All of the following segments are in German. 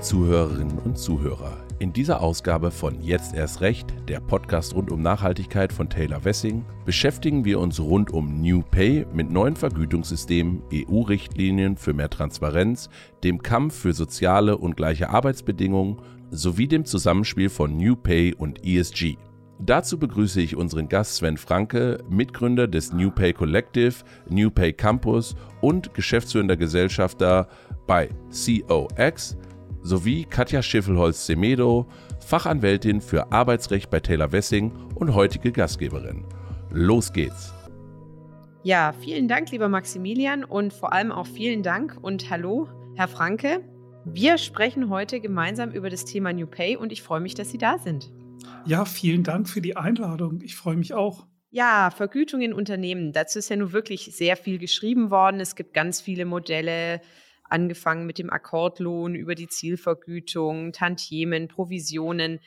Zuhörerinnen und Zuhörer, in dieser Ausgabe von Jetzt erst recht, der Podcast rund um Nachhaltigkeit von Taylor Wessing, beschäftigen wir uns rund um New Pay mit neuen Vergütungssystemen, EU-Richtlinien für mehr Transparenz, dem Kampf für soziale und gleiche Arbeitsbedingungen sowie dem Zusammenspiel von New Pay und ESG. Dazu begrüße ich unseren Gast Sven Franke, Mitgründer des New Pay Collective, New Pay Campus und geschäftsführender Gesellschafter bei COX sowie Katja Schiffelholz-Semedo, Fachanwältin für Arbeitsrecht bei Taylor Wessing und heutige Gastgeberin. Los geht's! Ja, vielen Dank, lieber Maximilian, und vor allem auch vielen Dank und hallo, Herr Franke. Wir sprechen heute gemeinsam über das Thema New Pay und ich freue mich, dass Sie da sind. Ja, vielen Dank für die Einladung. Ich freue mich auch. Ja, Vergütung in Unternehmen. Dazu ist ja nun wirklich sehr viel geschrieben worden. Es gibt ganz viele Modelle, angefangen mit dem Akkordlohn über die Zielvergütung, Tantiemen, Provisionen.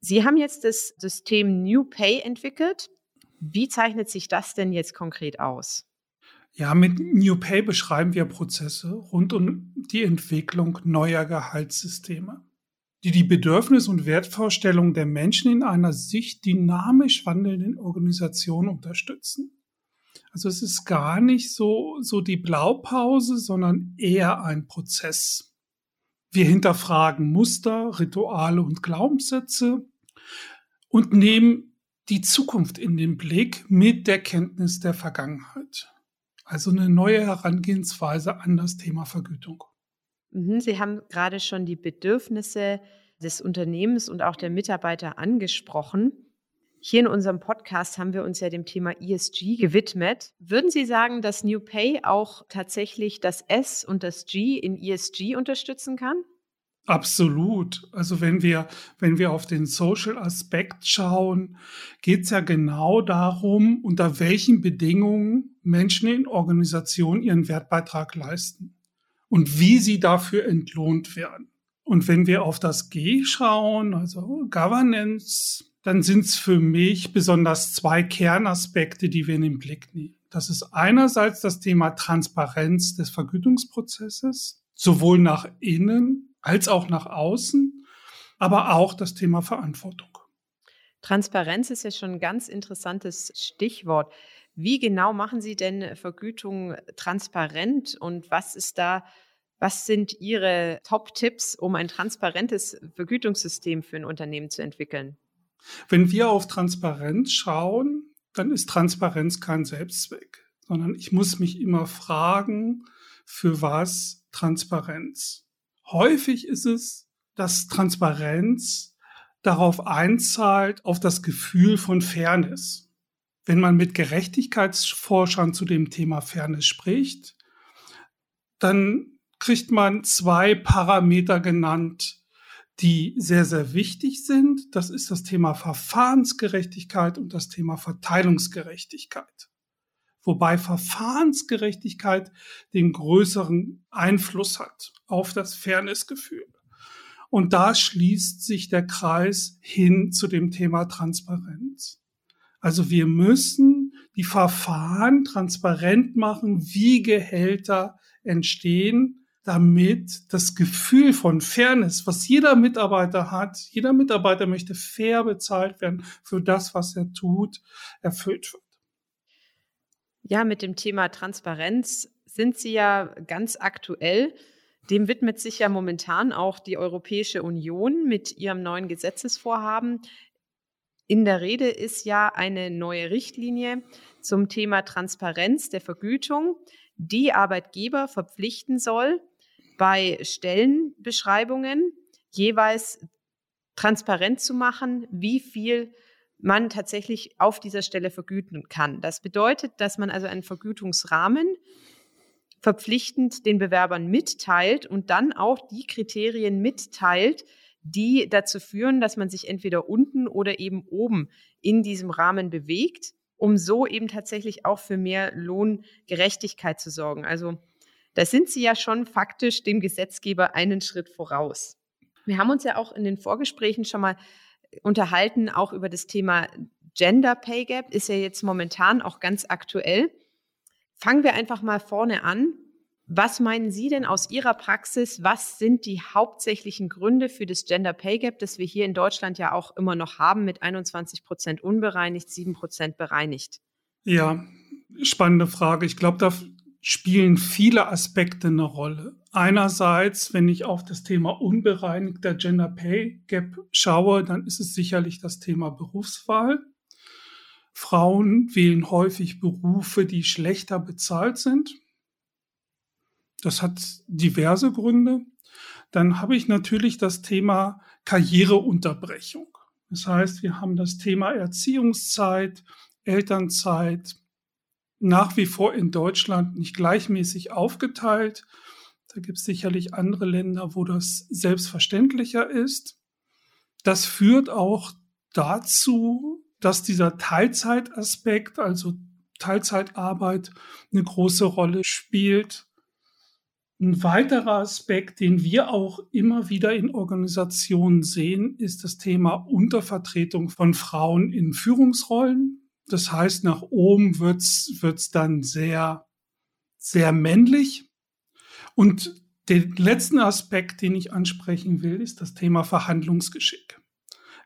Sie haben jetzt das System New Pay entwickelt. Wie zeichnet sich das denn jetzt konkret aus? Ja, mit New Pay beschreiben wir Prozesse rund um die Entwicklung neuer Gehaltssysteme die die Bedürfnis- und Wertvorstellungen der Menschen in einer sich dynamisch wandelnden Organisation unterstützen. Also es ist gar nicht so, so die Blaupause, sondern eher ein Prozess. Wir hinterfragen Muster, Rituale und Glaubenssätze und nehmen die Zukunft in den Blick mit der Kenntnis der Vergangenheit. Also eine neue Herangehensweise an das Thema Vergütung. Mhm, Sie haben gerade schon die Bedürfnisse des Unternehmens und auch der Mitarbeiter angesprochen. Hier in unserem Podcast haben wir uns ja dem Thema ESG gewidmet. Würden Sie sagen, dass New Pay auch tatsächlich das S und das G in ESG unterstützen kann? Absolut. Also wenn wir, wenn wir auf den Social Aspekt schauen, geht es ja genau darum, unter welchen Bedingungen Menschen in Organisationen ihren Wertbeitrag leisten und wie sie dafür entlohnt werden. Und wenn wir auf das G schauen, also Governance, dann sind es für mich besonders zwei Kernaspekte, die wir in den Blick nehmen. Das ist einerseits das Thema Transparenz des Vergütungsprozesses, sowohl nach innen als auch nach außen, aber auch das Thema Verantwortung. Transparenz ist ja schon ein ganz interessantes Stichwort. Wie genau machen Sie denn Vergütung transparent und was ist da, was sind Ihre Top-Tipps, um ein transparentes Vergütungssystem für ein Unternehmen zu entwickeln? Wenn wir auf Transparenz schauen, dann ist Transparenz kein Selbstzweck, sondern ich muss mich immer fragen, für was Transparenz? Häufig ist es, dass Transparenz darauf einzahlt, auf das Gefühl von Fairness. Wenn man mit Gerechtigkeitsforschern zu dem Thema Fairness spricht, dann kriegt man zwei Parameter genannt, die sehr, sehr wichtig sind. Das ist das Thema Verfahrensgerechtigkeit und das Thema Verteilungsgerechtigkeit. Wobei Verfahrensgerechtigkeit den größeren Einfluss hat auf das Fairnessgefühl. Und da schließt sich der Kreis hin zu dem Thema Transparenz. Also wir müssen die Verfahren transparent machen, wie Gehälter entstehen, damit das Gefühl von Fairness, was jeder Mitarbeiter hat, jeder Mitarbeiter möchte fair bezahlt werden für das, was er tut, erfüllt wird. Ja, mit dem Thema Transparenz sind Sie ja ganz aktuell. Dem widmet sich ja momentan auch die Europäische Union mit ihrem neuen Gesetzesvorhaben. In der Rede ist ja eine neue Richtlinie zum Thema Transparenz der Vergütung, die Arbeitgeber verpflichten soll, bei Stellenbeschreibungen jeweils transparent zu machen, wie viel man tatsächlich auf dieser Stelle vergüten kann. Das bedeutet, dass man also einen Vergütungsrahmen verpflichtend den Bewerbern mitteilt und dann auch die Kriterien mitteilt, die dazu führen, dass man sich entweder unten oder eben oben in diesem Rahmen bewegt, um so eben tatsächlich auch für mehr Lohngerechtigkeit zu sorgen. Also da sind Sie ja schon faktisch dem Gesetzgeber einen Schritt voraus. Wir haben uns ja auch in den Vorgesprächen schon mal unterhalten, auch über das Thema Gender Pay Gap, ist ja jetzt momentan auch ganz aktuell. Fangen wir einfach mal vorne an. Was meinen Sie denn aus Ihrer Praxis? Was sind die hauptsächlichen Gründe für das Gender Pay Gap, das wir hier in Deutschland ja auch immer noch haben, mit 21 Prozent unbereinigt, 7 Prozent bereinigt? Ja, spannende Frage. Ich glaube, da spielen viele Aspekte eine Rolle. Einerseits, wenn ich auf das Thema unbereinigter Gender Pay Gap schaue, dann ist es sicherlich das Thema Berufswahl. Frauen wählen häufig Berufe, die schlechter bezahlt sind. Das hat diverse Gründe. Dann habe ich natürlich das Thema Karriereunterbrechung. Das heißt, wir haben das Thema Erziehungszeit, Elternzeit, nach wie vor in Deutschland nicht gleichmäßig aufgeteilt. Da gibt es sicherlich andere Länder, wo das selbstverständlicher ist. Das führt auch dazu, dass dieser Teilzeitaspekt, also Teilzeitarbeit, eine große Rolle spielt. Ein weiterer Aspekt, den wir auch immer wieder in Organisationen sehen, ist das Thema Untervertretung von Frauen in Führungsrollen. Das heißt, nach oben wird's wird's dann sehr, sehr männlich. Und den letzten Aspekt, den ich ansprechen will, ist das Thema Verhandlungsgeschick.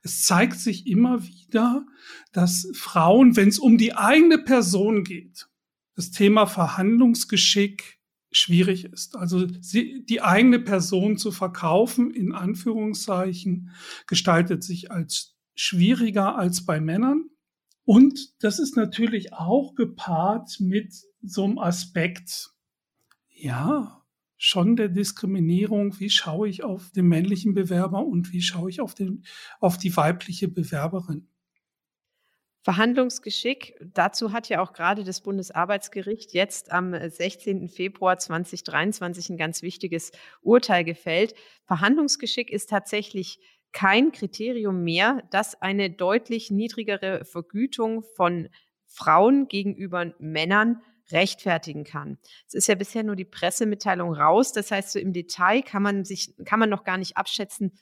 Es zeigt sich immer wieder, dass Frauen, wenn es um die eigene Person geht, das Thema Verhandlungsgeschick schwierig ist. Also sie, die eigene Person zu verkaufen, in Anführungszeichen, gestaltet sich als schwieriger als bei Männern. Und das ist natürlich auch gepaart mit so einem Aspekt, ja, schon der Diskriminierung. Wie schaue ich auf den männlichen Bewerber und wie schaue ich auf, den, auf die weibliche Bewerberin? Verhandlungsgeschick, dazu hat ja auch gerade das Bundesarbeitsgericht jetzt am 16. Februar 2023 ein ganz wichtiges Urteil gefällt. Verhandlungsgeschick ist tatsächlich kein Kriterium mehr, das eine deutlich niedrigere Vergütung von Frauen gegenüber Männern rechtfertigen kann. Es ist ja bisher nur die Pressemitteilung raus. Das heißt, so im Detail kann man sich, kann man noch gar nicht abschätzen,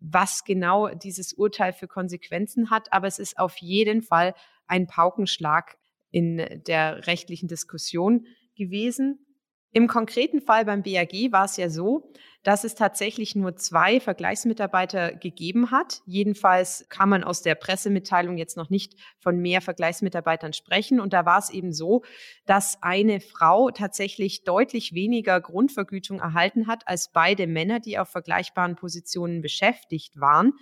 was genau dieses Urteil für Konsequenzen hat. Aber es ist auf jeden Fall ein Paukenschlag in der rechtlichen Diskussion gewesen. Im konkreten Fall beim BAG war es ja so, dass es tatsächlich nur zwei Vergleichsmitarbeiter gegeben hat. Jedenfalls kann man aus der Pressemitteilung jetzt noch nicht von mehr Vergleichsmitarbeitern sprechen. Und da war es eben so, dass eine Frau tatsächlich deutlich weniger Grundvergütung erhalten hat als beide Männer, die auf vergleichbaren Positionen beschäftigt waren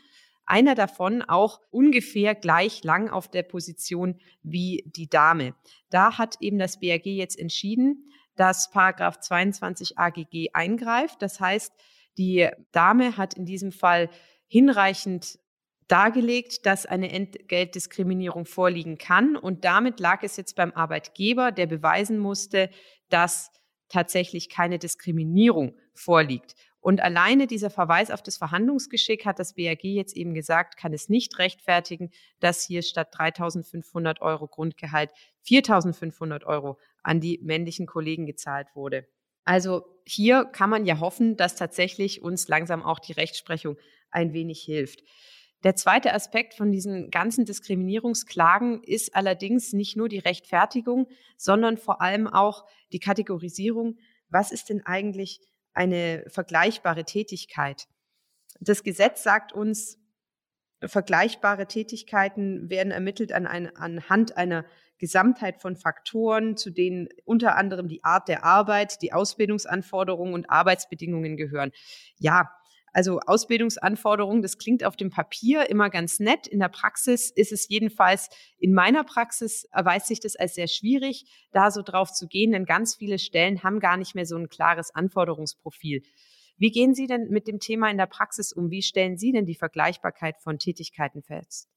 einer davon auch ungefähr gleich lang auf der Position wie die Dame. Da hat eben das BAG jetzt entschieden, dass Paragraph 22 AGG eingreift. Das heißt, die Dame hat in diesem Fall hinreichend dargelegt, dass eine Entgeltdiskriminierung vorliegen kann. Und damit lag es jetzt beim Arbeitgeber, der beweisen musste, dass tatsächlich keine Diskriminierung vorliegt. Und alleine dieser Verweis auf das Verhandlungsgeschick hat das BAG jetzt eben gesagt, kann es nicht rechtfertigen, dass hier statt 3.500 Euro Grundgehalt 4.500 Euro an die männlichen Kollegen gezahlt wurde. Also hier kann man ja hoffen, dass tatsächlich uns langsam auch die Rechtsprechung ein wenig hilft. Der zweite Aspekt von diesen ganzen Diskriminierungsklagen ist allerdings nicht nur die Rechtfertigung, sondern vor allem auch die Kategorisierung. Was ist denn eigentlich eine vergleichbare Tätigkeit. Das Gesetz sagt uns, vergleichbare Tätigkeiten werden ermittelt an ein, anhand einer Gesamtheit von Faktoren, zu denen unter anderem die Art der Arbeit, die Ausbildungsanforderungen und Arbeitsbedingungen gehören. Ja, also Ausbildungsanforderungen, das klingt auf dem Papier immer ganz nett. In der Praxis ist es jedenfalls, in meiner Praxis erweist sich das als sehr schwierig, da so drauf zu gehen, denn ganz viele Stellen haben gar nicht mehr so ein klares Anforderungsprofil. Wie gehen Sie denn mit dem Thema in der Praxis um? Wie stellen Sie denn die Vergleichbarkeit von Tätigkeiten fest?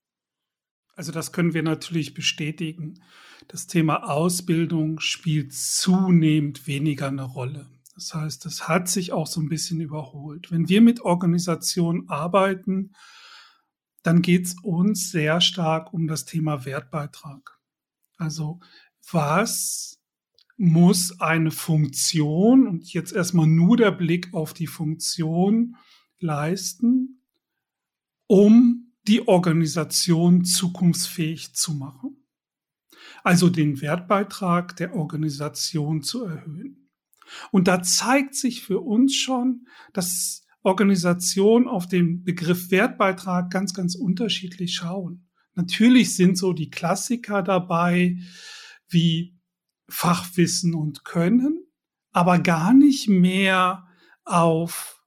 Also das können wir natürlich bestätigen. Das Thema Ausbildung spielt zunehmend weniger eine Rolle. Das heißt, es hat sich auch so ein bisschen überholt. Wenn wir mit Organisationen arbeiten, dann geht es uns sehr stark um das Thema Wertbeitrag. Also was muss eine Funktion und jetzt erstmal nur der Blick auf die Funktion leisten, um die Organisation zukunftsfähig zu machen. Also den Wertbeitrag der Organisation zu erhöhen. Und da zeigt sich für uns schon, dass Organisationen auf den Begriff Wertbeitrag ganz, ganz unterschiedlich schauen. Natürlich sind so die Klassiker dabei wie Fachwissen und Können, aber gar nicht mehr auf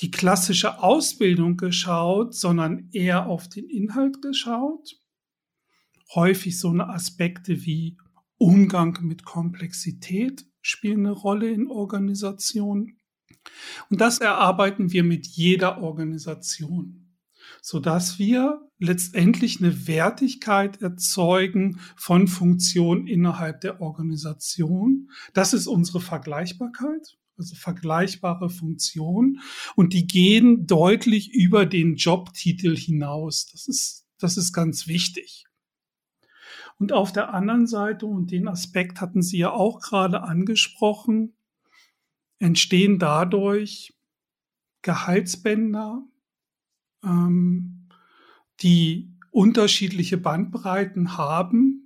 die klassische Ausbildung geschaut, sondern eher auf den Inhalt geschaut. Häufig so eine Aspekte wie Umgang mit Komplexität spielen eine Rolle in Organisationen. Und das erarbeiten wir mit jeder Organisation, so dass wir letztendlich eine Wertigkeit erzeugen von Funktionen innerhalb der Organisation. Das ist unsere Vergleichbarkeit, also vergleichbare Funktionen. Und die gehen deutlich über den Jobtitel hinaus. Das ist, das ist ganz wichtig. Und auf der anderen Seite, und den Aspekt hatten Sie ja auch gerade angesprochen, entstehen dadurch Gehaltsbänder, ähm, die unterschiedliche Bandbreiten haben.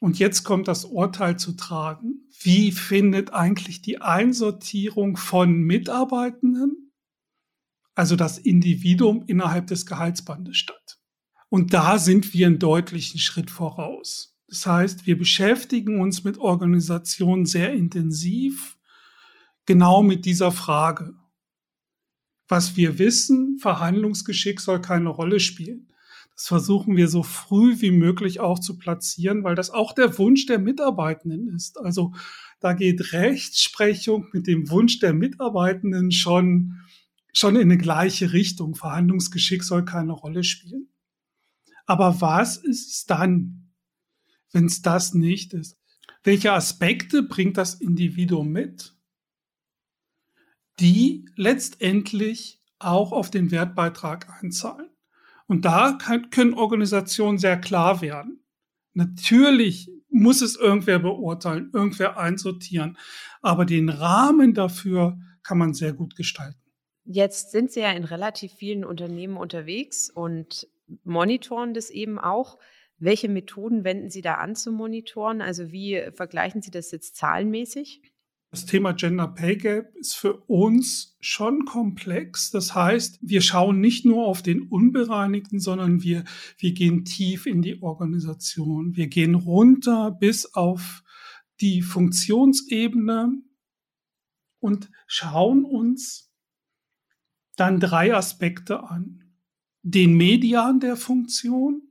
Und jetzt kommt das Urteil zu tragen. Wie findet eigentlich die Einsortierung von Mitarbeitenden, also das Individuum innerhalb des Gehaltsbandes statt? Und da sind wir einen deutlichen Schritt voraus. Das heißt, wir beschäftigen uns mit Organisationen sehr intensiv genau mit dieser Frage. Was wir wissen, Verhandlungsgeschick soll keine Rolle spielen. Das versuchen wir so früh wie möglich auch zu platzieren, weil das auch der Wunsch der Mitarbeitenden ist. Also da geht Rechtsprechung mit dem Wunsch der Mitarbeitenden schon, schon in eine gleiche Richtung. Verhandlungsgeschick soll keine Rolle spielen. Aber was ist es dann, wenn es das nicht ist? Welche Aspekte bringt das Individuum mit? die letztendlich auch auf den Wertbeitrag einzahlen. Und da kann, können Organisationen sehr klar werden. Natürlich muss es irgendwer beurteilen, irgendwer einsortieren, aber den Rahmen dafür kann man sehr gut gestalten. Jetzt sind Sie ja in relativ vielen Unternehmen unterwegs und monitoren das eben auch. Welche Methoden wenden Sie da an zu monitoren? Also wie vergleichen Sie das jetzt zahlenmäßig? Das Thema Gender Pay Gap ist für uns schon komplex. Das heißt, wir schauen nicht nur auf den Unbereinigten, sondern wir, wir gehen tief in die Organisation. Wir gehen runter bis auf die Funktionsebene und schauen uns dann drei Aspekte an. Den Median der Funktion,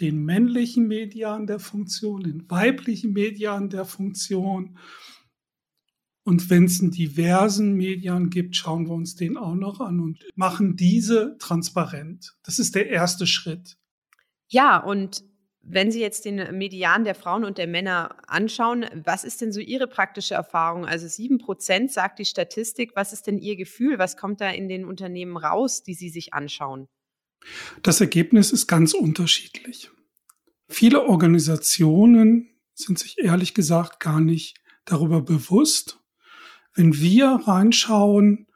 den männlichen Median der Funktion, den weiblichen Median der Funktion. Und wenn es einen diversen Median gibt, schauen wir uns den auch noch an und machen diese transparent. Das ist der erste Schritt. Ja, und wenn Sie jetzt den Median der Frauen und der Männer anschauen, was ist denn so Ihre praktische Erfahrung? Also sieben Prozent sagt die Statistik. Was ist denn Ihr Gefühl? Was kommt da in den Unternehmen raus, die Sie sich anschauen? Das Ergebnis ist ganz unterschiedlich. Viele Organisationen sind sich ehrlich gesagt gar nicht darüber bewusst. Wenn wir reinschauen,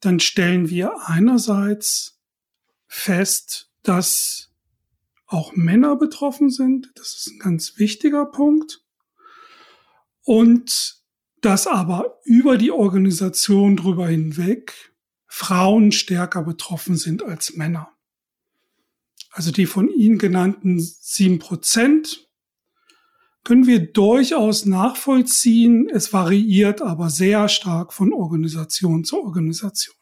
dann stellen wir einerseits fest, dass auch Männer betroffen sind. Das ist ein ganz wichtiger Punkt. Und dass aber über die Organisation drüber hinweg Frauen stärker betroffen sind als Männer. Also die von Ihnen genannten sieben Prozent können wir durchaus nachvollziehen. Es variiert aber sehr stark von Organisation zu Organisation.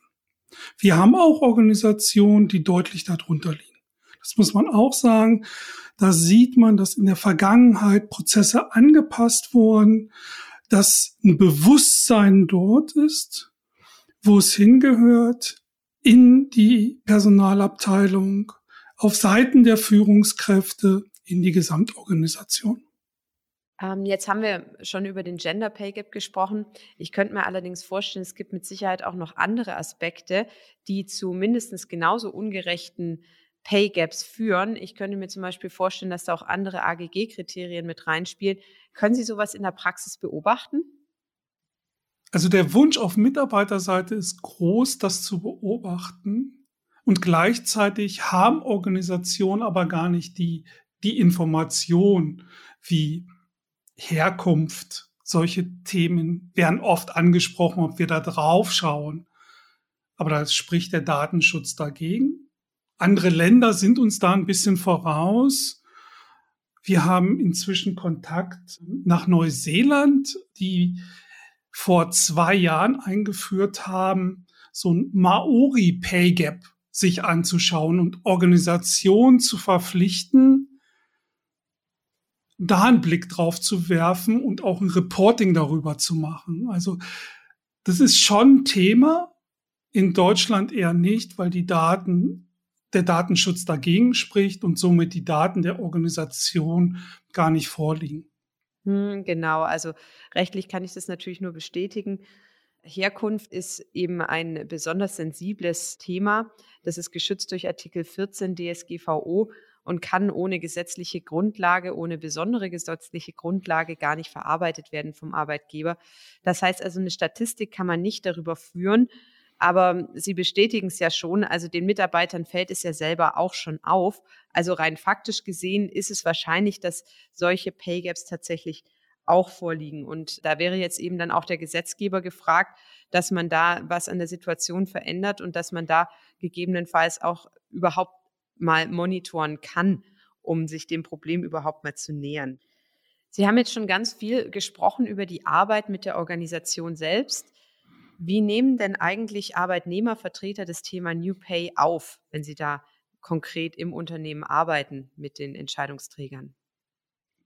Wir haben auch Organisationen, die deutlich darunter liegen. Das muss man auch sagen. Da sieht man, dass in der Vergangenheit Prozesse angepasst wurden, dass ein Bewusstsein dort ist, wo es hingehört, in die Personalabteilung, auf Seiten der Führungskräfte in die Gesamtorganisation. Ähm, jetzt haben wir schon über den Gender Pay Gap gesprochen. Ich könnte mir allerdings vorstellen, es gibt mit Sicherheit auch noch andere Aspekte, die zu mindestens genauso ungerechten Pay Gaps führen. Ich könnte mir zum Beispiel vorstellen, dass da auch andere AGG-Kriterien mit reinspielen. Können Sie sowas in der Praxis beobachten? Also der Wunsch auf Mitarbeiterseite ist groß, das zu beobachten. Und gleichzeitig haben Organisationen aber gar nicht die, die Information, wie Herkunft, solche Themen werden oft angesprochen, ob wir da drauf schauen. Aber da spricht der Datenschutz dagegen. Andere Länder sind uns da ein bisschen voraus. Wir haben inzwischen Kontakt nach Neuseeland, die vor zwei Jahren eingeführt haben, so ein Maori Pay Gap sich anzuschauen und Organisationen zu verpflichten, da einen Blick drauf zu werfen und auch ein Reporting darüber zu machen. Also das ist schon ein Thema, in Deutschland eher nicht, weil die Daten, der Datenschutz dagegen spricht und somit die Daten der Organisation gar nicht vorliegen. Hm, genau, also rechtlich kann ich das natürlich nur bestätigen. Herkunft ist eben ein besonders sensibles Thema. Das ist geschützt durch Artikel 14 DSGVO und kann ohne gesetzliche Grundlage, ohne besondere gesetzliche Grundlage gar nicht verarbeitet werden vom Arbeitgeber. Das heißt also, eine Statistik kann man nicht darüber führen, aber Sie bestätigen es ja schon, also den Mitarbeitern fällt es ja selber auch schon auf. Also rein faktisch gesehen ist es wahrscheinlich, dass solche Pay Gaps tatsächlich auch vorliegen. Und da wäre jetzt eben dann auch der Gesetzgeber gefragt, dass man da was an der Situation verändert und dass man da gegebenenfalls auch überhaupt mal monitoren kann, um sich dem Problem überhaupt mal zu nähern. Sie haben jetzt schon ganz viel gesprochen über die Arbeit mit der Organisation selbst. Wie nehmen denn eigentlich Arbeitnehmervertreter das Thema New Pay auf, wenn sie da konkret im Unternehmen arbeiten mit den Entscheidungsträgern?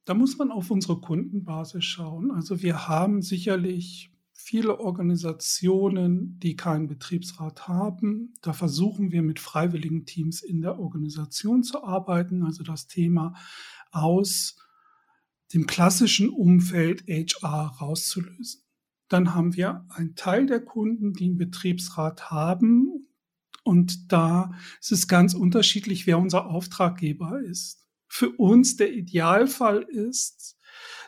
Da muss man auf unsere Kundenbasis schauen. Also wir haben sicherlich viele Organisationen, die keinen Betriebsrat haben. Da versuchen wir mit freiwilligen Teams in der Organisation zu arbeiten, also das Thema aus dem klassischen Umfeld HR rauszulösen. Dann haben wir einen Teil der Kunden, die einen Betriebsrat haben. Und da ist es ganz unterschiedlich, wer unser Auftraggeber ist. Für uns der Idealfall ist,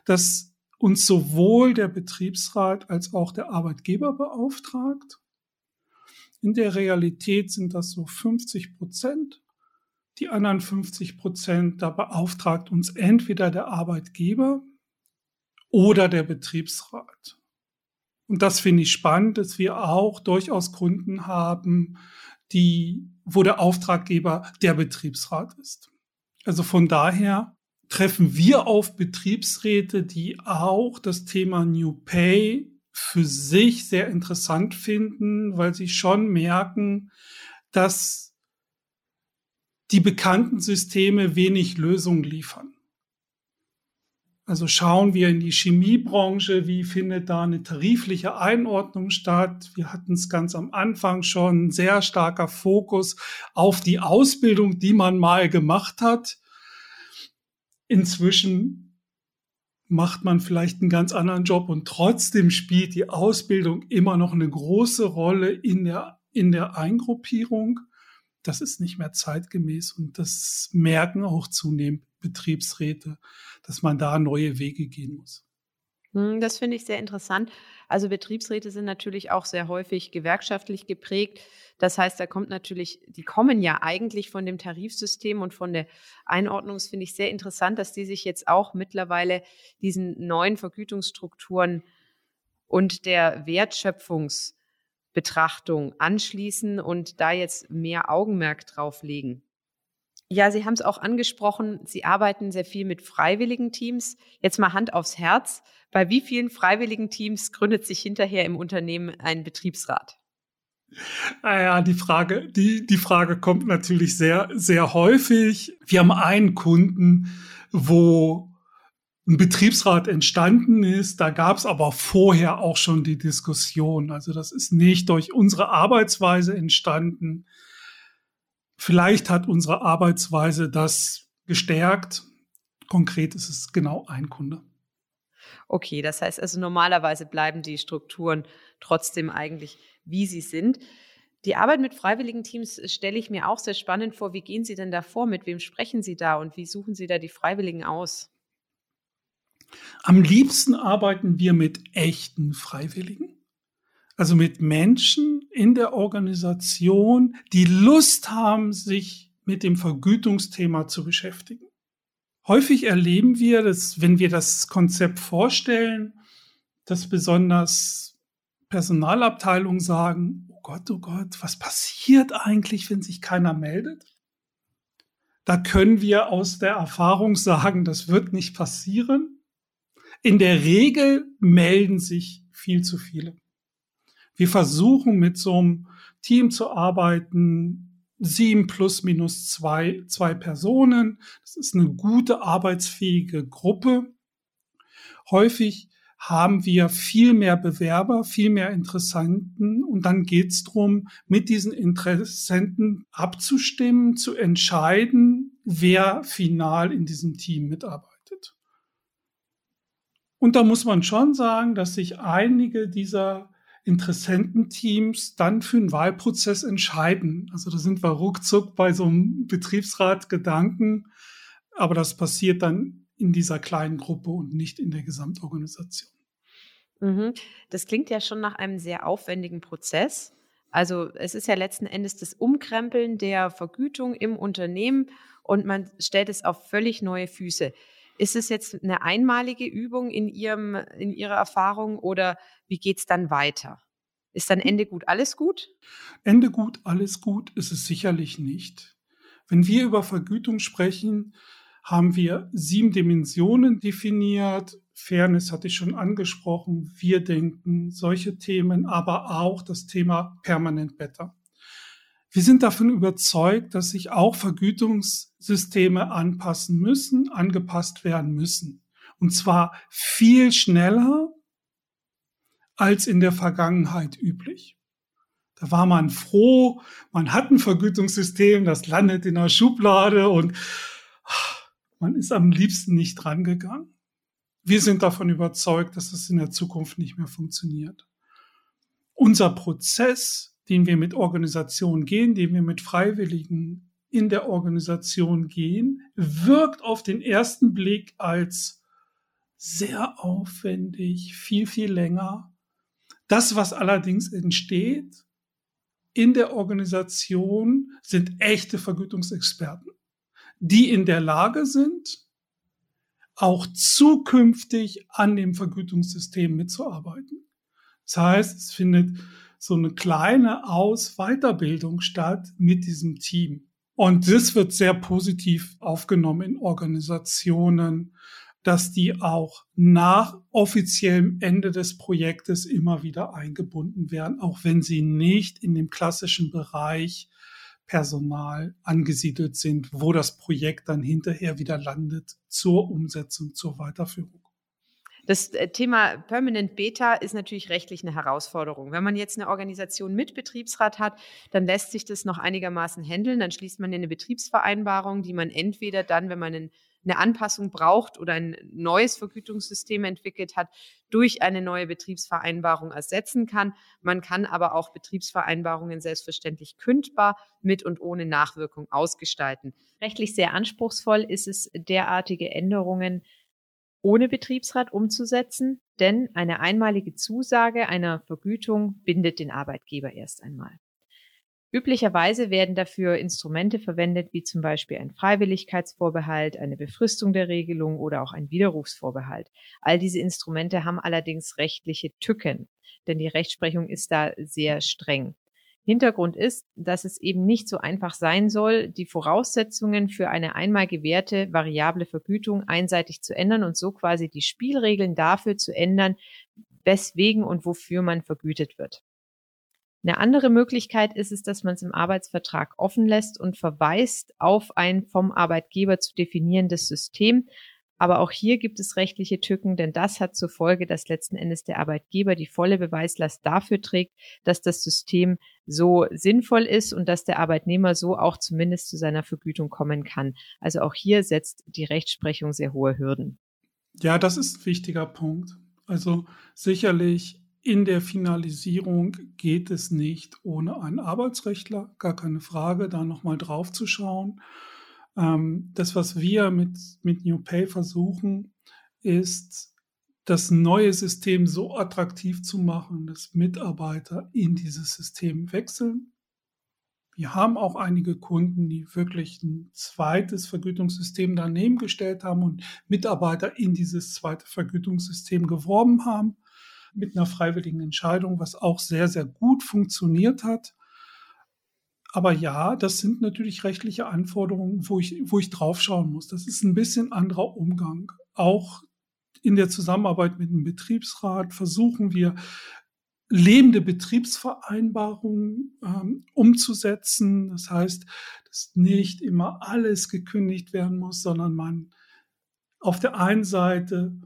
dass uns sowohl der Betriebsrat als auch der Arbeitgeber beauftragt. In der Realität sind das so 50 Prozent. Die anderen 50 Prozent, da beauftragt uns entweder der Arbeitgeber oder der Betriebsrat. Und das finde ich spannend, dass wir auch durchaus Kunden haben, die, wo der Auftraggeber der Betriebsrat ist. Also von daher treffen wir auf Betriebsräte, die auch das Thema New Pay für sich sehr interessant finden, weil sie schon merken, dass die bekannten Systeme wenig Lösungen liefern. Also schauen wir in die Chemiebranche, wie findet da eine tarifliche Einordnung statt? Wir hatten es ganz am Anfang schon, sehr starker Fokus auf die Ausbildung, die man mal gemacht hat. Inzwischen macht man vielleicht einen ganz anderen Job und trotzdem spielt die Ausbildung immer noch eine große Rolle in der, in der Eingruppierung. Das ist nicht mehr zeitgemäß und das merken auch zunehmend Betriebsräte, dass man da neue Wege gehen muss. Hm, das finde ich sehr interessant. Also Betriebsräte sind natürlich auch sehr häufig gewerkschaftlich geprägt. Das heißt, da kommt natürlich, die kommen ja eigentlich von dem Tarifsystem und von der Einordnung. Das finde ich sehr interessant, dass die sich jetzt auch mittlerweile diesen neuen Vergütungsstrukturen und der Wertschöpfungsbetrachtung anschließen und da jetzt mehr Augenmerk drauf legen. Ja, Sie haben es auch angesprochen, Sie arbeiten sehr viel mit freiwilligen Teams. Jetzt mal Hand aufs Herz. Bei wie vielen freiwilligen Teams gründet sich hinterher im Unternehmen ein Betriebsrat? Naja, ah die Frage, die, die Frage kommt natürlich sehr, sehr häufig. Wir haben einen Kunden, wo ein Betriebsrat entstanden ist. Da gab es aber vorher auch schon die Diskussion. Also das ist nicht durch unsere Arbeitsweise entstanden. Vielleicht hat unsere Arbeitsweise das gestärkt. Konkret ist es genau ein Kunde. Okay, das heißt also normalerweise bleiben die Strukturen trotzdem eigentlich, wie sie sind. Die Arbeit mit freiwilligen Teams stelle ich mir auch sehr spannend vor. Wie gehen Sie denn da vor? Mit wem sprechen Sie da und wie suchen Sie da die Freiwilligen aus? Am liebsten arbeiten wir mit echten Freiwilligen. Also mit Menschen in der Organisation, die Lust haben, sich mit dem Vergütungsthema zu beschäftigen. Häufig erleben wir, dass wenn wir das Konzept vorstellen, dass besonders Personalabteilungen sagen, oh Gott, oh Gott, was passiert eigentlich, wenn sich keiner meldet? Da können wir aus der Erfahrung sagen, das wird nicht passieren. In der Regel melden sich viel zu viele. Wir versuchen mit so einem Team zu arbeiten, sieben plus minus zwei, zwei Personen. Das ist eine gute arbeitsfähige Gruppe. Häufig haben wir viel mehr Bewerber, viel mehr Interessenten und dann geht es darum, mit diesen Interessenten abzustimmen, zu entscheiden, wer final in diesem Team mitarbeitet. Und da muss man schon sagen, dass sich einige dieser Interessententeams dann für einen Wahlprozess entscheiden. Also da sind wir ruckzuck bei so einem Betriebsrat Gedanken, aber das passiert dann in dieser kleinen Gruppe und nicht in der Gesamtorganisation. Mhm. Das klingt ja schon nach einem sehr aufwendigen Prozess. Also es ist ja letzten Endes das Umkrempeln der Vergütung im Unternehmen und man stellt es auf völlig neue Füße. Ist es jetzt eine einmalige Übung in, Ihrem, in Ihrer Erfahrung oder wie geht es dann weiter? Ist dann Ende gut alles gut? Ende gut, alles gut ist es sicherlich nicht. Wenn wir über Vergütung sprechen, haben wir sieben Dimensionen definiert. Fairness hatte ich schon angesprochen. Wir denken solche Themen, aber auch das Thema Permanent Better. Wir sind davon überzeugt, dass sich auch Vergütungssysteme anpassen müssen, angepasst werden müssen. Und zwar viel schneller als in der Vergangenheit üblich. Da war man froh, man hat ein Vergütungssystem, das landet in der Schublade und man ist am liebsten nicht drangegangen. Wir sind davon überzeugt, dass es in der Zukunft nicht mehr funktioniert. Unser Prozess, den wir mit Organisationen gehen, den wir mit Freiwilligen in der Organisation gehen, wirkt auf den ersten Blick als sehr aufwendig, viel, viel länger. Das, was allerdings entsteht in der Organisation, sind echte Vergütungsexperten die in der Lage sind, auch zukünftig an dem Vergütungssystem mitzuarbeiten. Das heißt, es findet so eine kleine Aus-Weiterbildung statt mit diesem Team. Und das wird sehr positiv aufgenommen in Organisationen, dass die auch nach offiziellem Ende des Projektes immer wieder eingebunden werden, auch wenn sie nicht in dem klassischen Bereich Personal angesiedelt sind, wo das Projekt dann hinterher wieder landet zur Umsetzung, zur Weiterführung. Das äh, Thema Permanent Beta ist natürlich rechtlich eine Herausforderung. Wenn man jetzt eine Organisation mit Betriebsrat hat, dann lässt sich das noch einigermaßen handeln. Dann schließt man eine Betriebsvereinbarung, die man entweder dann, wenn man eine Anpassung braucht oder ein neues Vergütungssystem entwickelt hat, durch eine neue Betriebsvereinbarung ersetzen kann. Man kann aber auch Betriebsvereinbarungen selbstverständlich kündbar mit und ohne Nachwirkung ausgestalten. Rechtlich sehr anspruchsvoll ist es, derartige Änderungen ohne Betriebsrat umzusetzen, denn eine einmalige Zusage einer Vergütung bindet den Arbeitgeber erst einmal. Üblicherweise werden dafür Instrumente verwendet, wie zum Beispiel ein Freiwilligkeitsvorbehalt, eine Befristung der Regelung oder auch ein Widerrufsvorbehalt. All diese Instrumente haben allerdings rechtliche Tücken, denn die Rechtsprechung ist da sehr streng. Hintergrund ist, dass es eben nicht so einfach sein soll, die Voraussetzungen für eine einmal gewährte variable Vergütung einseitig zu ändern und so quasi die Spielregeln dafür zu ändern, weswegen und wofür man vergütet wird. Eine andere Möglichkeit ist es, dass man es im Arbeitsvertrag offen lässt und verweist auf ein vom Arbeitgeber zu definierendes System. Aber auch hier gibt es rechtliche Tücken, denn das hat zur Folge, dass letzten Endes der Arbeitgeber die volle Beweislast dafür trägt, dass das System so sinnvoll ist und dass der Arbeitnehmer so auch zumindest zu seiner Vergütung kommen kann. Also auch hier setzt die Rechtsprechung sehr hohe Hürden. Ja, das ist ein wichtiger Punkt. Also sicherlich in der Finalisierung geht es nicht ohne einen Arbeitsrechtler, gar keine Frage, da nochmal drauf zu schauen. Ähm, das, was wir mit, mit New Pay versuchen, ist, das neue System so attraktiv zu machen, dass Mitarbeiter in dieses System wechseln. Wir haben auch einige Kunden, die wirklich ein zweites Vergütungssystem daneben gestellt haben und Mitarbeiter in dieses zweite Vergütungssystem geworben haben mit einer freiwilligen Entscheidung, was auch sehr, sehr gut funktioniert hat. Aber ja, das sind natürlich rechtliche Anforderungen, wo ich, wo ich draufschauen muss. Das ist ein bisschen anderer Umgang. Auch in der Zusammenarbeit mit dem Betriebsrat versuchen wir lebende Betriebsvereinbarungen ähm, umzusetzen. Das heißt, dass nicht immer alles gekündigt werden muss, sondern man auf der einen Seite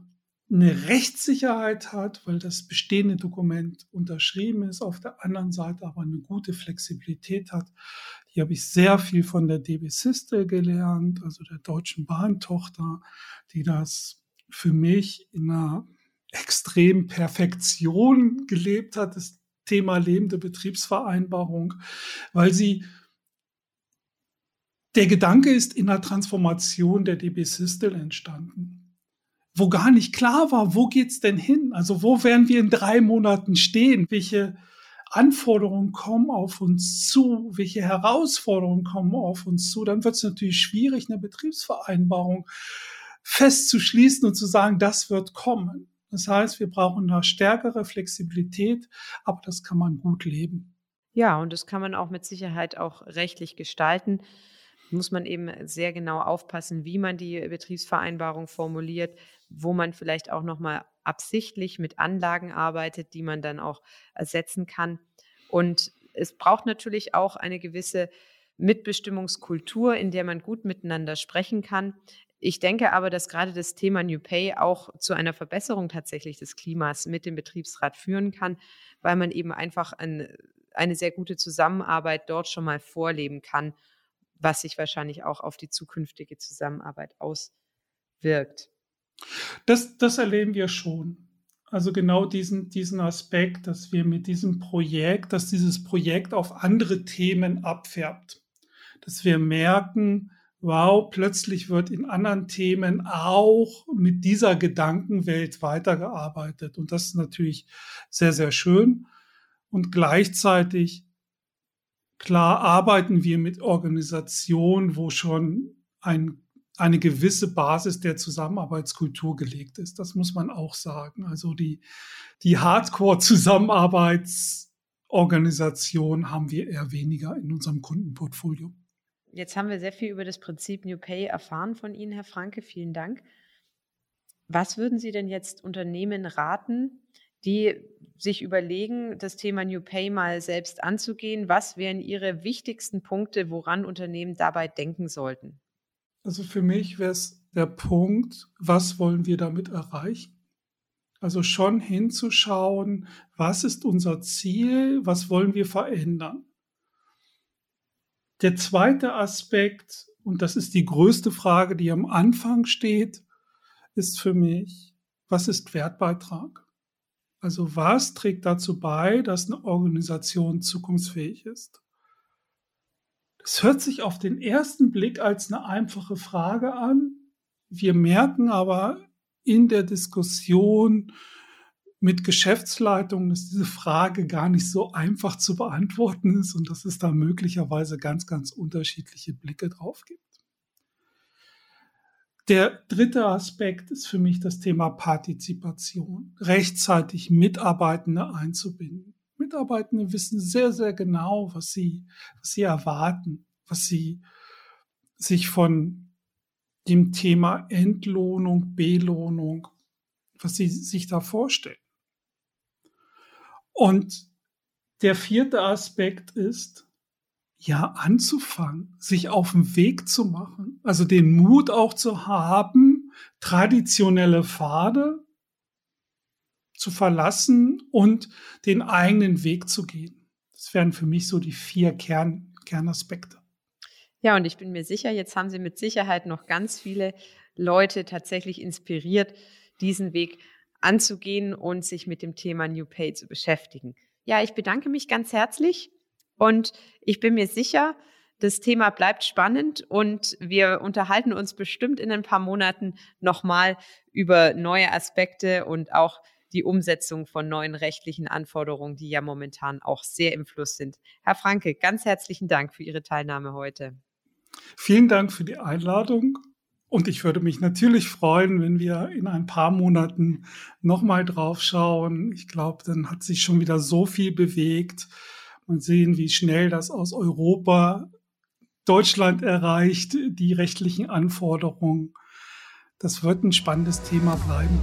eine Rechtssicherheit hat, weil das bestehende Dokument unterschrieben ist, auf der anderen Seite aber eine gute Flexibilität hat. Hier habe ich sehr viel von der DB Systel gelernt, also der Deutschen Bahntochter, die das für mich in einer extrem Perfektion gelebt hat, das Thema lebende Betriebsvereinbarung, weil sie der Gedanke ist in der Transformation der DB Systel entstanden, wo gar nicht klar war, wo geht's denn hin? Also wo werden wir in drei Monaten stehen? Welche Anforderungen kommen auf uns zu? Welche Herausforderungen kommen auf uns zu? Dann wird es natürlich schwierig, eine Betriebsvereinbarung festzuschließen und zu sagen, das wird kommen. Das heißt, wir brauchen da stärkere Flexibilität, aber das kann man gut leben. Ja, und das kann man auch mit Sicherheit auch rechtlich gestalten. Muss man eben sehr genau aufpassen, wie man die Betriebsvereinbarung formuliert, wo man vielleicht auch nochmal absichtlich mit Anlagen arbeitet, die man dann auch ersetzen kann. Und es braucht natürlich auch eine gewisse Mitbestimmungskultur, in der man gut miteinander sprechen kann. Ich denke aber, dass gerade das Thema New Pay auch zu einer Verbesserung tatsächlich des Klimas mit dem Betriebsrat führen kann, weil man eben einfach ein, eine sehr gute Zusammenarbeit dort schon mal vorleben kann, was sich wahrscheinlich auch auf die zukünftige Zusammenarbeit auswirkt. Das, das erleben wir schon. Also genau diesen, diesen Aspekt, dass wir mit diesem Projekt, dass dieses Projekt auf andere Themen abfärbt. Dass wir merken, wow, plötzlich wird in anderen Themen auch mit dieser Gedankenwelt weitergearbeitet. Und das ist natürlich sehr, sehr schön. Und gleichzeitig, klar, arbeiten wir mit Organisationen, wo schon ein, eine gewisse Basis der Zusammenarbeitskultur gelegt ist. Das muss man auch sagen. Also die, die Hardcore-Zusammenarbeitsorganisation haben wir eher weniger in unserem Kundenportfolio. Jetzt haben wir sehr viel über das Prinzip New Pay erfahren von Ihnen, Herr Franke. Vielen Dank. Was würden Sie denn jetzt Unternehmen raten, die sich überlegen, das Thema New Pay mal selbst anzugehen? Was wären Ihre wichtigsten Punkte, woran Unternehmen dabei denken sollten? Also für mich wäre es der Punkt, was wollen wir damit erreichen? Also schon hinzuschauen, was ist unser Ziel, was wollen wir verändern? Der zweite Aspekt, und das ist die größte Frage, die am Anfang steht, ist für mich, was ist Wertbeitrag? Also was trägt dazu bei, dass eine Organisation zukunftsfähig ist? Das hört sich auf den ersten Blick als eine einfache Frage an. Wir merken aber in der Diskussion mit Geschäftsleitungen, dass diese Frage gar nicht so einfach zu beantworten ist und dass es da möglicherweise ganz, ganz unterschiedliche Blicke drauf gibt. Der dritte Aspekt ist für mich das Thema Partizipation, rechtzeitig Mitarbeitende einzubinden. Mitarbeitende wissen sehr, sehr genau, was sie, was sie erwarten, was sie sich von dem Thema Entlohnung, Belohnung, was sie sich da vorstellen. Und der vierte Aspekt ist, ja, anzufangen, sich auf den Weg zu machen, also den Mut auch zu haben, traditionelle Pfade zu verlassen und den eigenen Weg zu gehen. Das wären für mich so die vier Kern, Kernaspekte. Ja, und ich bin mir sicher, jetzt haben Sie mit Sicherheit noch ganz viele Leute tatsächlich inspiriert, diesen Weg anzugehen und sich mit dem Thema New Pay zu beschäftigen. Ja, ich bedanke mich ganz herzlich und ich bin mir sicher, das Thema bleibt spannend und wir unterhalten uns bestimmt in ein paar Monaten nochmal über neue Aspekte und auch die Umsetzung von neuen rechtlichen Anforderungen, die ja momentan auch sehr im Fluss sind. Herr Franke, ganz herzlichen Dank für Ihre Teilnahme heute. Vielen Dank für die Einladung. Und ich würde mich natürlich freuen, wenn wir in ein paar Monaten nochmal drauf schauen. Ich glaube, dann hat sich schon wieder so viel bewegt. Man sehen, wie schnell das aus Europa Deutschland erreicht, die rechtlichen Anforderungen. Das wird ein spannendes Thema bleiben.